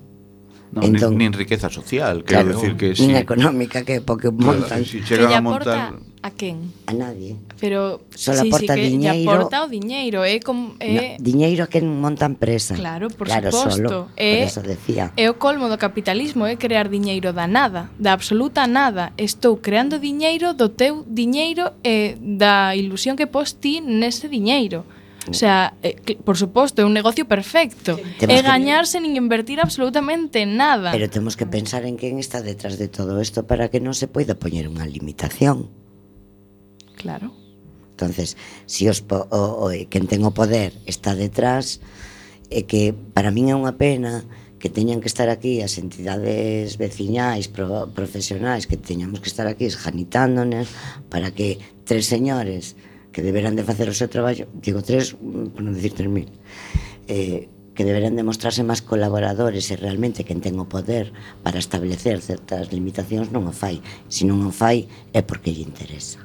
Non, entón, nin, nin riqueza social, quero claro, decir que si... Nin económica, que porque montan... Si, chegan chega a montar... A quen? A nadie. Pero só sí, aporta sí, que diñeiro. aporta o diñeiro, é eh, como é eh, no, diñeiro a quen monta empresa. Claro, por claro, suposto. Solo, eh, por eso decía. É o colmo do capitalismo é eh, crear diñeiro da nada, da absoluta nada. Estou creando diñeiro do teu diñeiro e eh, da ilusión que pos ti nese diñeiro. Mm. O sea, eh, por suposto, é un negocio perfecto. Temos é gañarse nin invertir absolutamente nada. Pero temos que pensar en quen está detrás de todo isto para que non se poida poñer unha limitación. Claro. Entonces, si os po o, o, eh, quen ten o poder está detrás, é que para min é unha pena que teñan que estar aquí as entidades veciñais, pro, profesionais que teñamos que estar aquí esjanitándonos para que tres señores que deberán de facer o seu traballo, digo tres, por non decir tres mil, eh, que deberán de mostrarse máis colaboradores e realmente quen ten o poder para establecer certas limitacións non o fai. Se non o fai é porque lle interesa.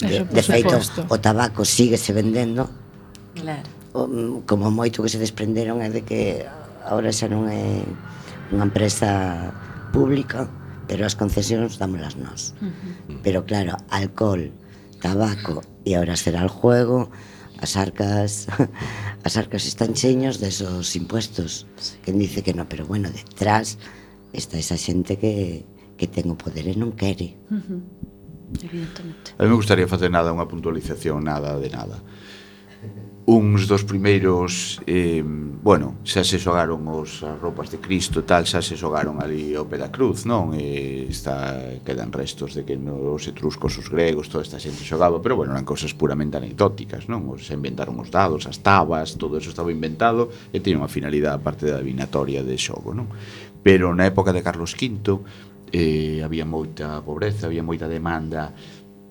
Eso, de, de feito, o tabaco sigue se vendendo claro. como moito que se desprenderon é de que agora xa non é unha empresa pública, pero as concesións dámolas nós. Uh -huh. Pero claro, alcohol, tabaco e ahora será el juego as arcas as arcas están cheños desos impuestos sí. quen dice que no, pero bueno, detrás está esa xente que, que ten o poder e non quere uh -huh. evidentemente a mí me gustaría facer nada unha puntualización nada de nada uns dos primeiros eh, bueno, xa se xogaron os as roupas de Cristo tal, xa se xogaron ali ao pé da cruz, non? E está, quedan restos de que no, os etruscos, os gregos, toda esta xente xogaba, pero bueno, eran cousas puramente anecdóticas, non? Os inventaron os dados, as tabas, todo eso estaba inventado e tiña unha finalidade aparte da adivinatoria de xogo, non? Pero na época de Carlos V eh, había moita pobreza, había moita demanda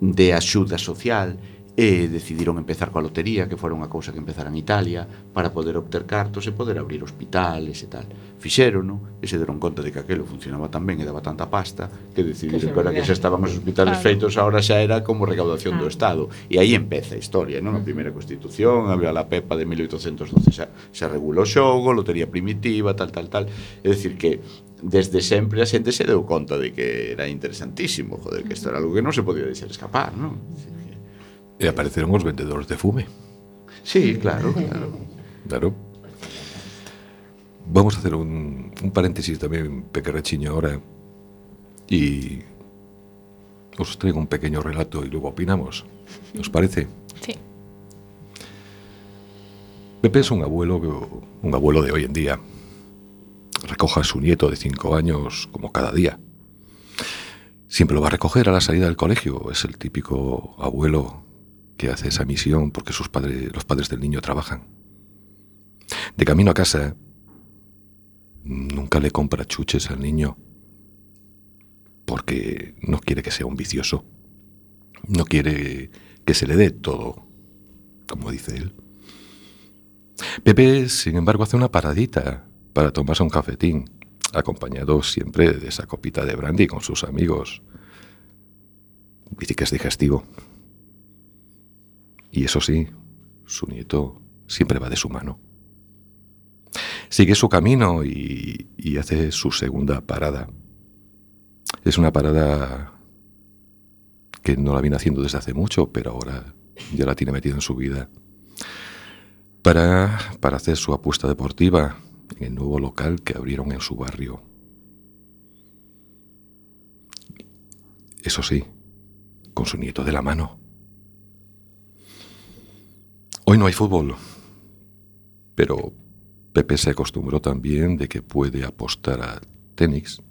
de axuda social, e decidiron empezar coa lotería, que fora unha cousa que empezara en Italia, para poder obter cartos e poder abrir hospitales e tal. Fixerono e se deron conta de que aquelo funcionaba tan ben e daba tanta pasta que decidiron que, que ahora que xa estaban os hospitales claro. feitos, ahora xa era como recaudación ah. do Estado. E aí empeza a historia, non? A primeira Constitución, a la Pepa de 1812 xa, xa regulou o xogo, lotería primitiva, tal, tal, tal. É dicir que desde sempre a xente se deu conta de que era interesantísimo, joder, que isto era algo que non se podía deixar escapar, non? Sí. E apareceron os vendedores de fume. Sí, claro, claro. Claro. Vamos a hacer un, un paréntesis tamén pequerrechiño ahora y os traigo un pequeño relato y luego opinamos. ¿Os parece? Sí. Pepe es un abuelo, un abuelo de hoy en día. Recoja a su nieto de cinco años como cada día. Siempre lo va a recoger a la salida del colegio. Es el típico abuelo que hace esa misión porque sus padres, los padres del niño trabajan. De camino a casa, nunca le compra chuches al niño porque no quiere que sea un vicioso. No quiere que se le dé todo, como dice él. Pepe, sin embargo, hace una paradita para tomarse un cafetín, acompañado siempre de esa copita de brandy con sus amigos. Dice que es digestivo. Y eso sí, su nieto siempre va de su mano. Sigue su camino y, hace su segunda parada. Es una parada que no la viene haciendo desde hace mucho, pero ahora ya la tiene metida en su vida para, para hacer su apuesta deportiva en el nuevo local que abrieron en su barrio. Eso sí, con su nieto de la mano. Hoy no hay fútbol, pero Pepe se acostumbró también de que puede apostar a tenis,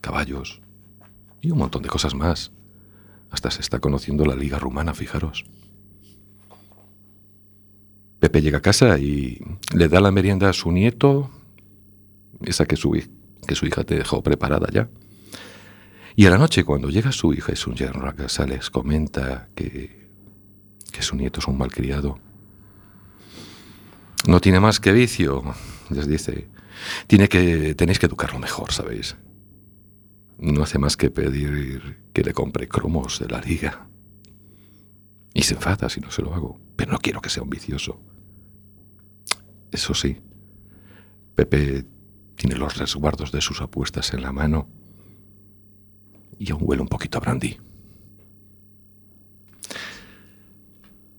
caballos y un montón de cosas más. Hasta se está conociendo la liga rumana, fijaros. Pepe llega a casa y le da la merienda a su nieto, esa que su, que su hija te dejó preparada ya. Y a la noche, cuando llega su hija y su yerno a casa, les comenta que, su nieto es un malcriado. No tiene más que vicio, les dice. Tiene que, tenéis que educarlo mejor, ¿sabéis? No hace más que pedir que le compre cromos de la liga. Y se enfada si no se lo hago. Pero no quiero que sea un vicioso. Eso sí, Pepe tiene los resguardos de sus apuestas en la mano y aún huele un poquito a brandy.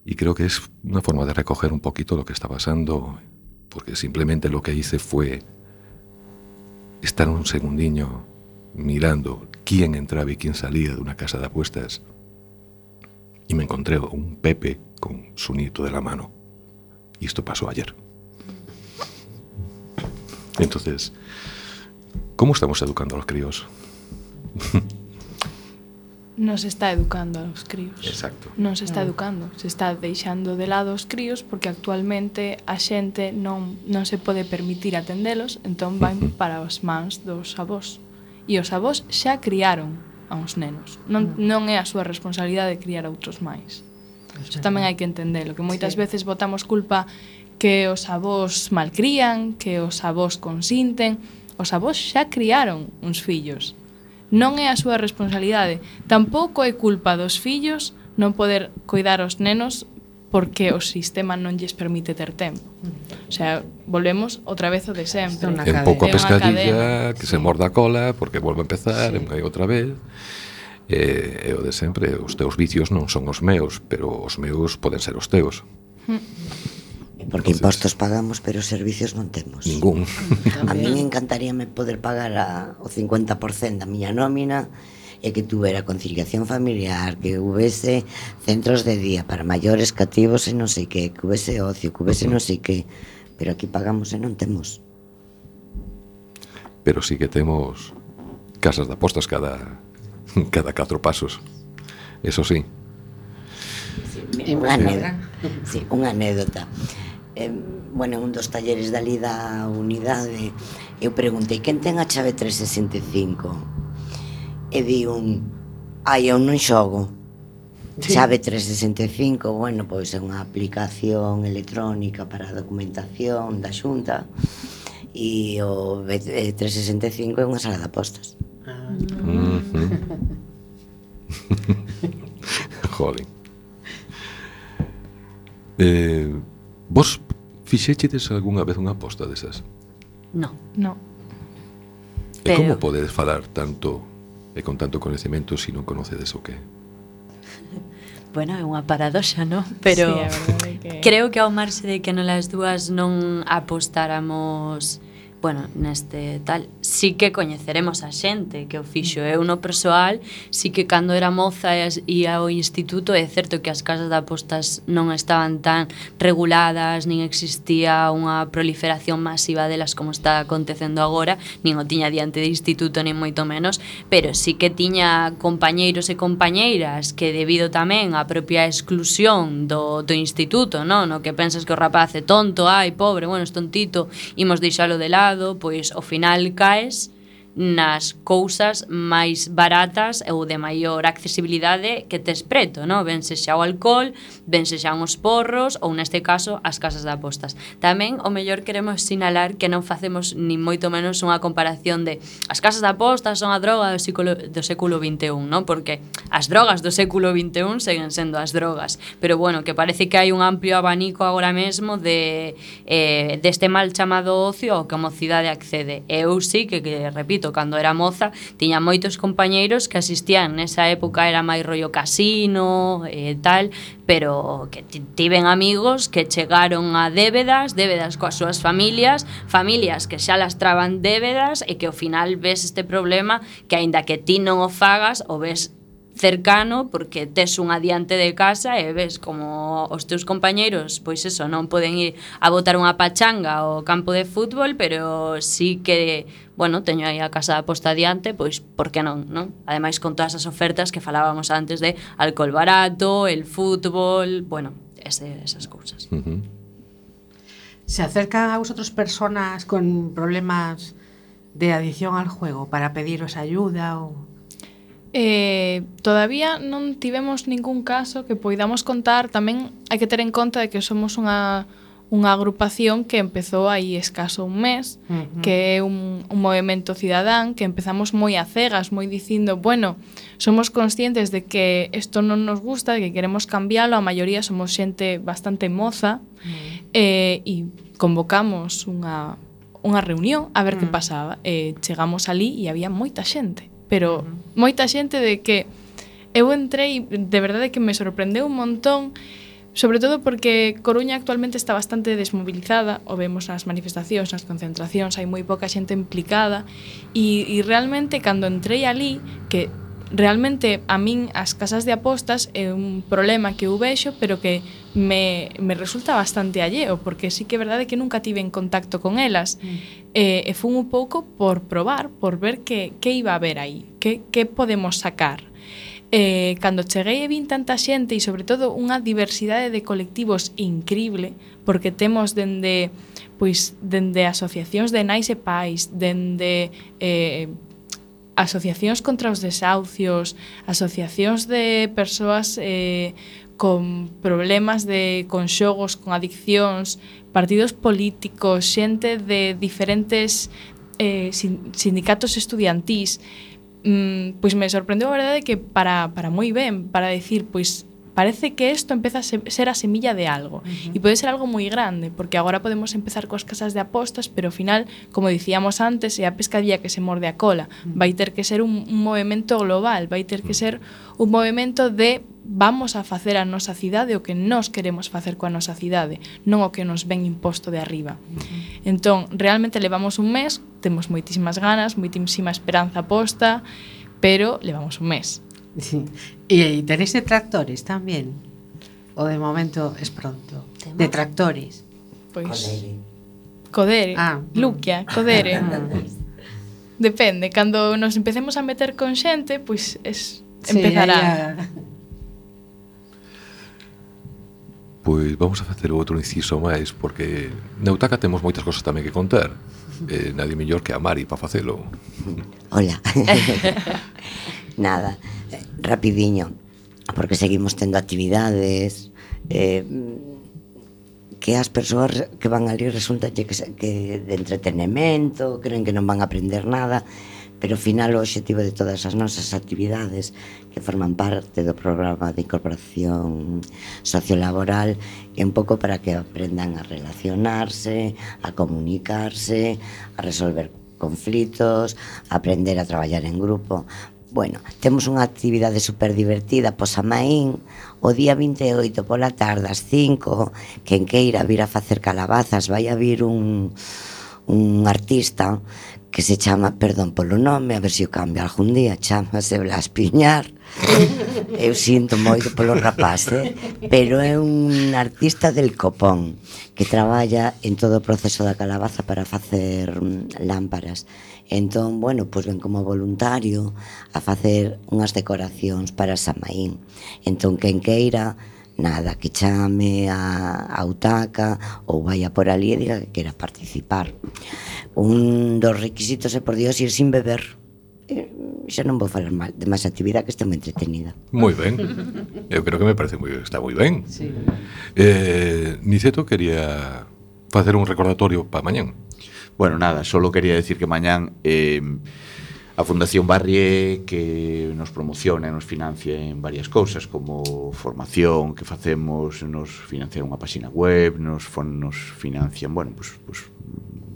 Y creo que es una forma de recoger un poquito lo que está pasando, porque simplemente lo que hice fue estar un segundiño mirando quién entraba y quién salía de una casa de apuestas y me encontré un Pepe con su nieto de la mano. Y esto pasó ayer. Entonces, ¿cómo estamos educando a los críos? non se está educando aos críos. Exacto. Non se está mm. educando, se está deixando de lado os críos porque actualmente a xente non, non se pode permitir atendelos, entón van para as mans dos avós. E os avós xa criaron a uns nenos. Non, mm. non é a súa responsabilidade criar a outros máis. Iso tamén hai que entendelo, que moitas sí. veces botamos culpa que os avós malcrían, que os avós consinten, os avós xa criaron uns fillos Non é a súa responsabilidade, tampouco é culpa dos fillos non poder cuidar os nenos porque o sistema non lles permite ter tempo. O sea, volvemos outra vez o de sempre. É un pouco a pescadilla, que sí. se morda a cola, porque volve a empezar, sí. e outra vez. E, e o de sempre, os teus vicios non son os meus, pero os meus poden ser os teus. Mm. Porque Entonces, impostos pagamos, pero servicios non temos. Ningún. A min encantaríame poder pagar a, o 50% da miña nómina e que tuvera conciliación familiar, que houvese centros de día para maiores cativos e non sei que, que houvese ocio, que hubese non sei que, pero aquí pagamos e non temos. Pero sí que temos casas de apostas cada cada catro pasos. Eso sí. sí unha anécdota. Sí, unha anécdota eh, bueno, un dos talleres dali da unidade, eu preguntei, quen ten a chave 365? E di un, ai, eu non xogo. Chave 365, bueno, pois é unha aplicación electrónica para a documentación da xunta e o 365 é unha sala de apostas. Ah. Mm -hmm. Joder. Eh, vos Fixéchedes algunha vez unha aposta desas? No. No. E Pero... como podedes falar tanto e con tanto conhecimento se si non conocedes o que? bueno, é unha paradoxa, non? Pero sí, que... creo que ao marxe de que non las dúas non apostáramos, bueno, neste tal, sí que coñeceremos a xente que o fixo. Eu no persoal, sí que cando era moza e ia ao instituto, é certo que as casas de apostas non estaban tan reguladas, nin existía unha proliferación masiva delas como está acontecendo agora, nin o tiña diante de instituto, nin moito menos, pero sí que tiña compañeiros e compañeiras que debido tamén á propia exclusión do, do instituto, non? no que pensas que o rapaz é tonto, ai, pobre, bueno, es tontito, imos deixalo de lado, pois ao final cae guys. nas cousas máis baratas ou de maior accesibilidade que tes preto, no? Vense xa o alcohol, vense xa uns porros ou neste caso as casas de apostas. Tamén o mellor queremos sinalar que non facemos ni moito menos unha comparación de as casas de apostas son a droga do século, do século XXI, no? Porque as drogas do século XXI seguen sendo as drogas, pero bueno, que parece que hai un amplio abanico agora mesmo de eh, deste mal chamado ocio ao que a mocidade accede. Eu sí que, que repito, moito cando era moza, tiña moitos compañeiros que asistían nesa época era máis rollo casino e tal, pero que tiven amigos que chegaron a débedas, débedas coas súas familias, familias que xa las traban débedas e que ao final ves este problema que aínda que ti non o fagas, o ves cercano porque tes un adiante de casa e ves como os teus compañeiros, pois eso, non poden ir a botar unha pachanga ao campo de fútbol, pero sí que, bueno, teño aí a casa da posta adiante, pois por que non, non? Ademais con todas as ofertas que falábamos antes de alcohol barato, el fútbol, bueno, ese, esas cousas. Uh -huh. ¿Se acercan a vosotros personas con problemas de adicción al juego para pediros ayuda o...? Eh, todavía non tivemos ningún caso que poidamos contar, tamén hai que ter en conta de que somos unha unha agrupación que empezou aí escaso un mes, uh -huh. que é un, un movimento cidadán que empezamos moi a cegas, moi dicindo, bueno, somos conscientes de que isto non nos gusta, de que queremos cambiálo, a maioría somos xente bastante moza, uh -huh. eh, e convocamos unha, unha reunión a ver uh -huh. que mm. pasaba. Eh, chegamos ali e había moita xente pero moita xente de que eu entrei, de verdade que me sorprendeu un montón, sobre todo porque Coruña actualmente está bastante desmobilizada, o vemos nas manifestacións, nas concentracións, hai moi poca xente implicada, e, e realmente cando entrei ali, que realmente a min as casas de apostas é un problema que eu vexo, pero que me, me resulta bastante alleo, porque sí que é verdade que nunca tive en contacto con elas. Mm. Eh, e fun un pouco por probar, por ver que, que iba a haber aí, que, que podemos sacar. Eh, cando cheguei e vin tanta xente e sobre todo unha diversidade de colectivos increíble, porque temos dende pois dende asociacións de nais e pais, dende eh, asociacións contra os desahucios, asociacións de persoas eh, con problemas de con xogos, con adiccións, partidos políticos, xente de diferentes eh, sindicatos estudiantís, mm, pois me sorprendeu a verdade que para, para moi ben, para decir, pois parece que isto empeza a ser a semilla de algo. Uh -huh. E pode ser algo moi grande, porque agora podemos empezar coas casas de apostas, pero ao final, como dicíamos antes, é a pescadilla que se morde a cola. Uh -huh. Vai ter que ser un, un movimento global, vai ter que ser un movimento de vamos a facer a nosa cidade o que nós queremos facer coa nosa cidade, non o que nos ven imposto de arriba. Uh -huh. Entón, realmente levamos un mes, temos moitísimas ganas, moitísima esperanza posta, pero levamos un mes. Sí. E tenéis detractores tamén? O de momento es pronto. Detractores. Pois... Codere. Ah. Luquia, Codere. Ah. Depende, cando nos empecemos a meter con xente, pois es empezará. Sí, ya... Pois vamos a facer outro inciso máis porque na Utaca temos moitas cosas tamén que contar. Eh, nadie mellor que a Mari para facelo. Hola. Nada rapidiño, porque seguimos tendo actividades, eh, que as persoas que van ali resulta que, que de entretenimento, creen que non van a aprender nada, pero ao final o objetivo de todas as nosas actividades que forman parte do programa de incorporación sociolaboral é un pouco para que aprendan a relacionarse, a comunicarse, a resolver conflitos, a aprender a traballar en grupo, Bueno, temos unha actividade super divertida pois a Maín o día 28 pola tarde ás 5 quen queira vir a facer calabazas vai a vir un, un artista que se chama, perdón polo nome, a ver se o cambio algún día, chamase Blas Piñar. Eu sinto moito polo rapaz, eh? pero é un artista del copón que traballa en todo o proceso da calabaza para facer mm, lámparas Entón, bueno, pois ven como voluntario a facer unhas decoracións para Samaín. Entón, quen queira, nada, que chame a, a Utaca ou vaya por ali e diga que quera participar. Un dos requisitos é, por Dios, ir sin beber. Xa non vou falar mal de máis actividade que está moi entretenida. Moi ben. Eu creo que me parece moi está moi ben. Sí. Eh, Niceto quería facer un recordatorio para mañán. Bueno, nada, solo quería decir que mañán eh, a Fundación Barrie que nos promociona e nos financia en varias cousas como formación que facemos, nos financian unha páxina web, nos nos financian, bueno, pues, pues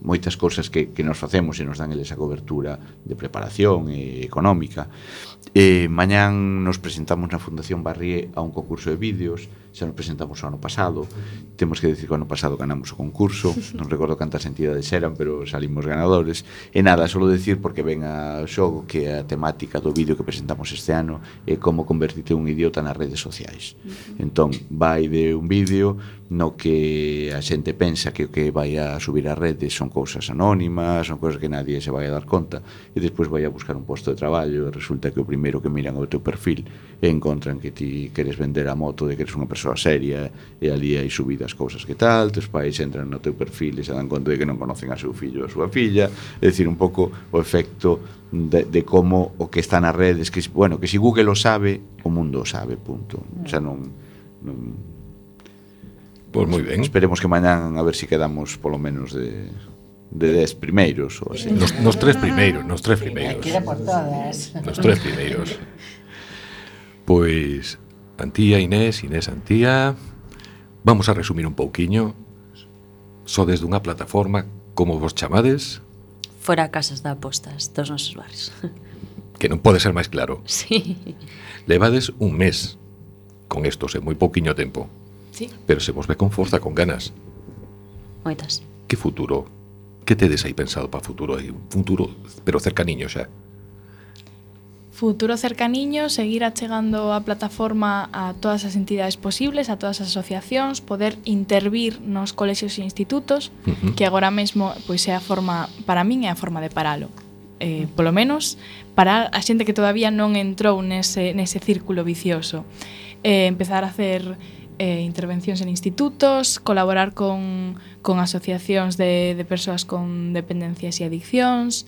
moitas cousas que, que nos facemos e nos dan eles a cobertura de preparación e económica. Eh, mañán nos presentamos na Fundación Barrie a un concurso de vídeos xa nos presentamos o ano pasado. Temos que decir que o ano pasado ganamos o concurso. Non recordo cantas entidades eran pero salimos ganadores. E nada, só decir porque ven a xogo que a temática do vídeo que presentamos este ano é como convertirte un idiota nas redes sociais. Entón vai de un vídeo no que a xente pensa que o que vai a subir a redes son cousas anónimas son cousas que nadie se vai a dar conta e despois vai a buscar un posto de traballo e resulta que o primeiro que miran o teu perfil e encontran que ti queres vender a moto de que eres unha persoa persoa seria e ali hai subidas cousas que tal, teus pais entran no teu perfil e se dan conta de que non conocen a seu fillo ou a súa filla, é dicir, un pouco o efecto de, de como o que está nas redes, que, bueno, que se si Google o sabe, o mundo o sabe, punto. O sea, non... non Pois pues moi ben. Esperemos que mañán a ver se si quedamos polo menos de de 10 primeiros ou así. Nos, nos tres primeiros, nos tres primeiros. Queda por todas. Nos tres primeiros. Pois Antía, Inés, Inés Antía. Vamos a resumir un pouquiño. So desde unha plataforma, como vos chamades? Fora Casas de Apostas, dos nosos bares. Que non pode ser máis claro. Sí. Levades un mes con estos, en moi pouquiño tempo. Sí. Pero se vos ve con forza, con ganas. Moitas. Que futuro? Que tedes aí pensado para futuro? Un futuro, pero cercaniño xa. Futuro Cercaniño seguir achegando a plataforma a todas as entidades posibles, a todas as asociacións, poder intervir nos colexios e institutos, uh -huh. que agora mesmo pois é a forma, para min é a forma de paralo. Eh, polo menos para a xente que todavía non entrou nese, nese círculo vicioso. Eh, empezar a hacer eh, intervencións en institutos, colaborar con, con asociacións de, de persoas con dependencias e adiccións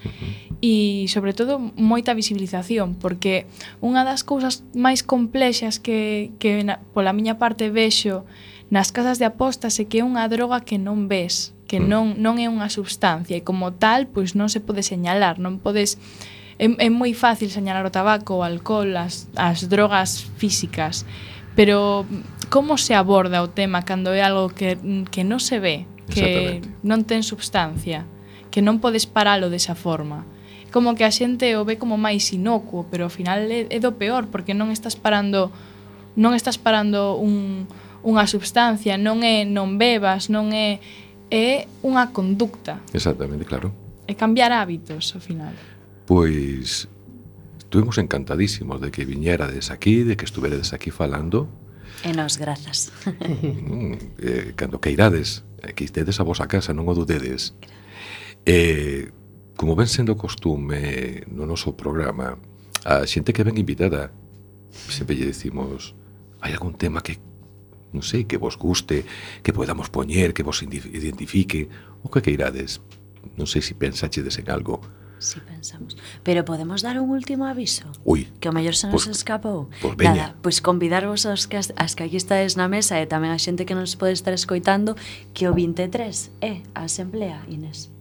e, sobre todo, moita visibilización, porque unha das cousas máis complexas que, que na, pola miña parte vexo nas casas de apostas é que é unha droga que non ves, que mm. non, non é unha substancia e como tal, pois non se pode señalar, non podes é, é moi fácil señalar o tabaco, o alcohol, as, as drogas físicas, Pero como se aborda o tema cando é algo que, que non se ve, que non ten substancia, que non podes paralo desa forma? Como que a xente o ve como máis inocuo, pero ao final é, é do peor, porque non estás parando non estás parando un, unha substancia, non é non bebas, non é é unha conducta. Exactamente, claro. É cambiar hábitos, ao final. Pois Estuvimos encantadísimos de que viñerades aquí, de que estuveredes aquí falando. E nos, grazas. Mm, eh, cando que irades, que estedes a vosa casa, non o dudedes. Eh, como ven sendo costume no noso programa, a xente que ven invitada, sempre lle decimos, hai algún tema que non sei, que vos guste, que podamos poñer, que vos identifique, o que queirades. Non sei se pensachedes en algo. Si pensamos. Pero podemos dar un último aviso? Ui. Que o mellor se nos pues, escapou. Pues, veña. Nada, pois pues convidarvos aos que, as, as que aquí estades na mesa e tamén a xente que nos pode estar escoitando que o 23 é a Asamblea, Inés.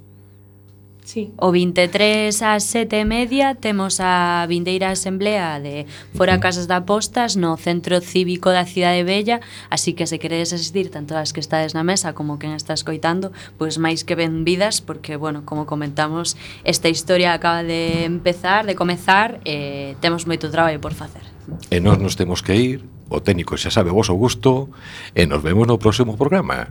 Sí. O 23 ás 7 e media temos a vindeira asemblea de Fora Casas da Apostas no Centro Cívico da Cidade Bella, así que se queredes asistir tanto as que estades na mesa como quen está escoitando, pois máis que benvidas porque, bueno, como comentamos, esta historia acaba de empezar, de comezar e temos moito traballo por facer. E nós nos temos que ir, o técnico xa sabe vos o gusto, e nos vemos no próximo programa.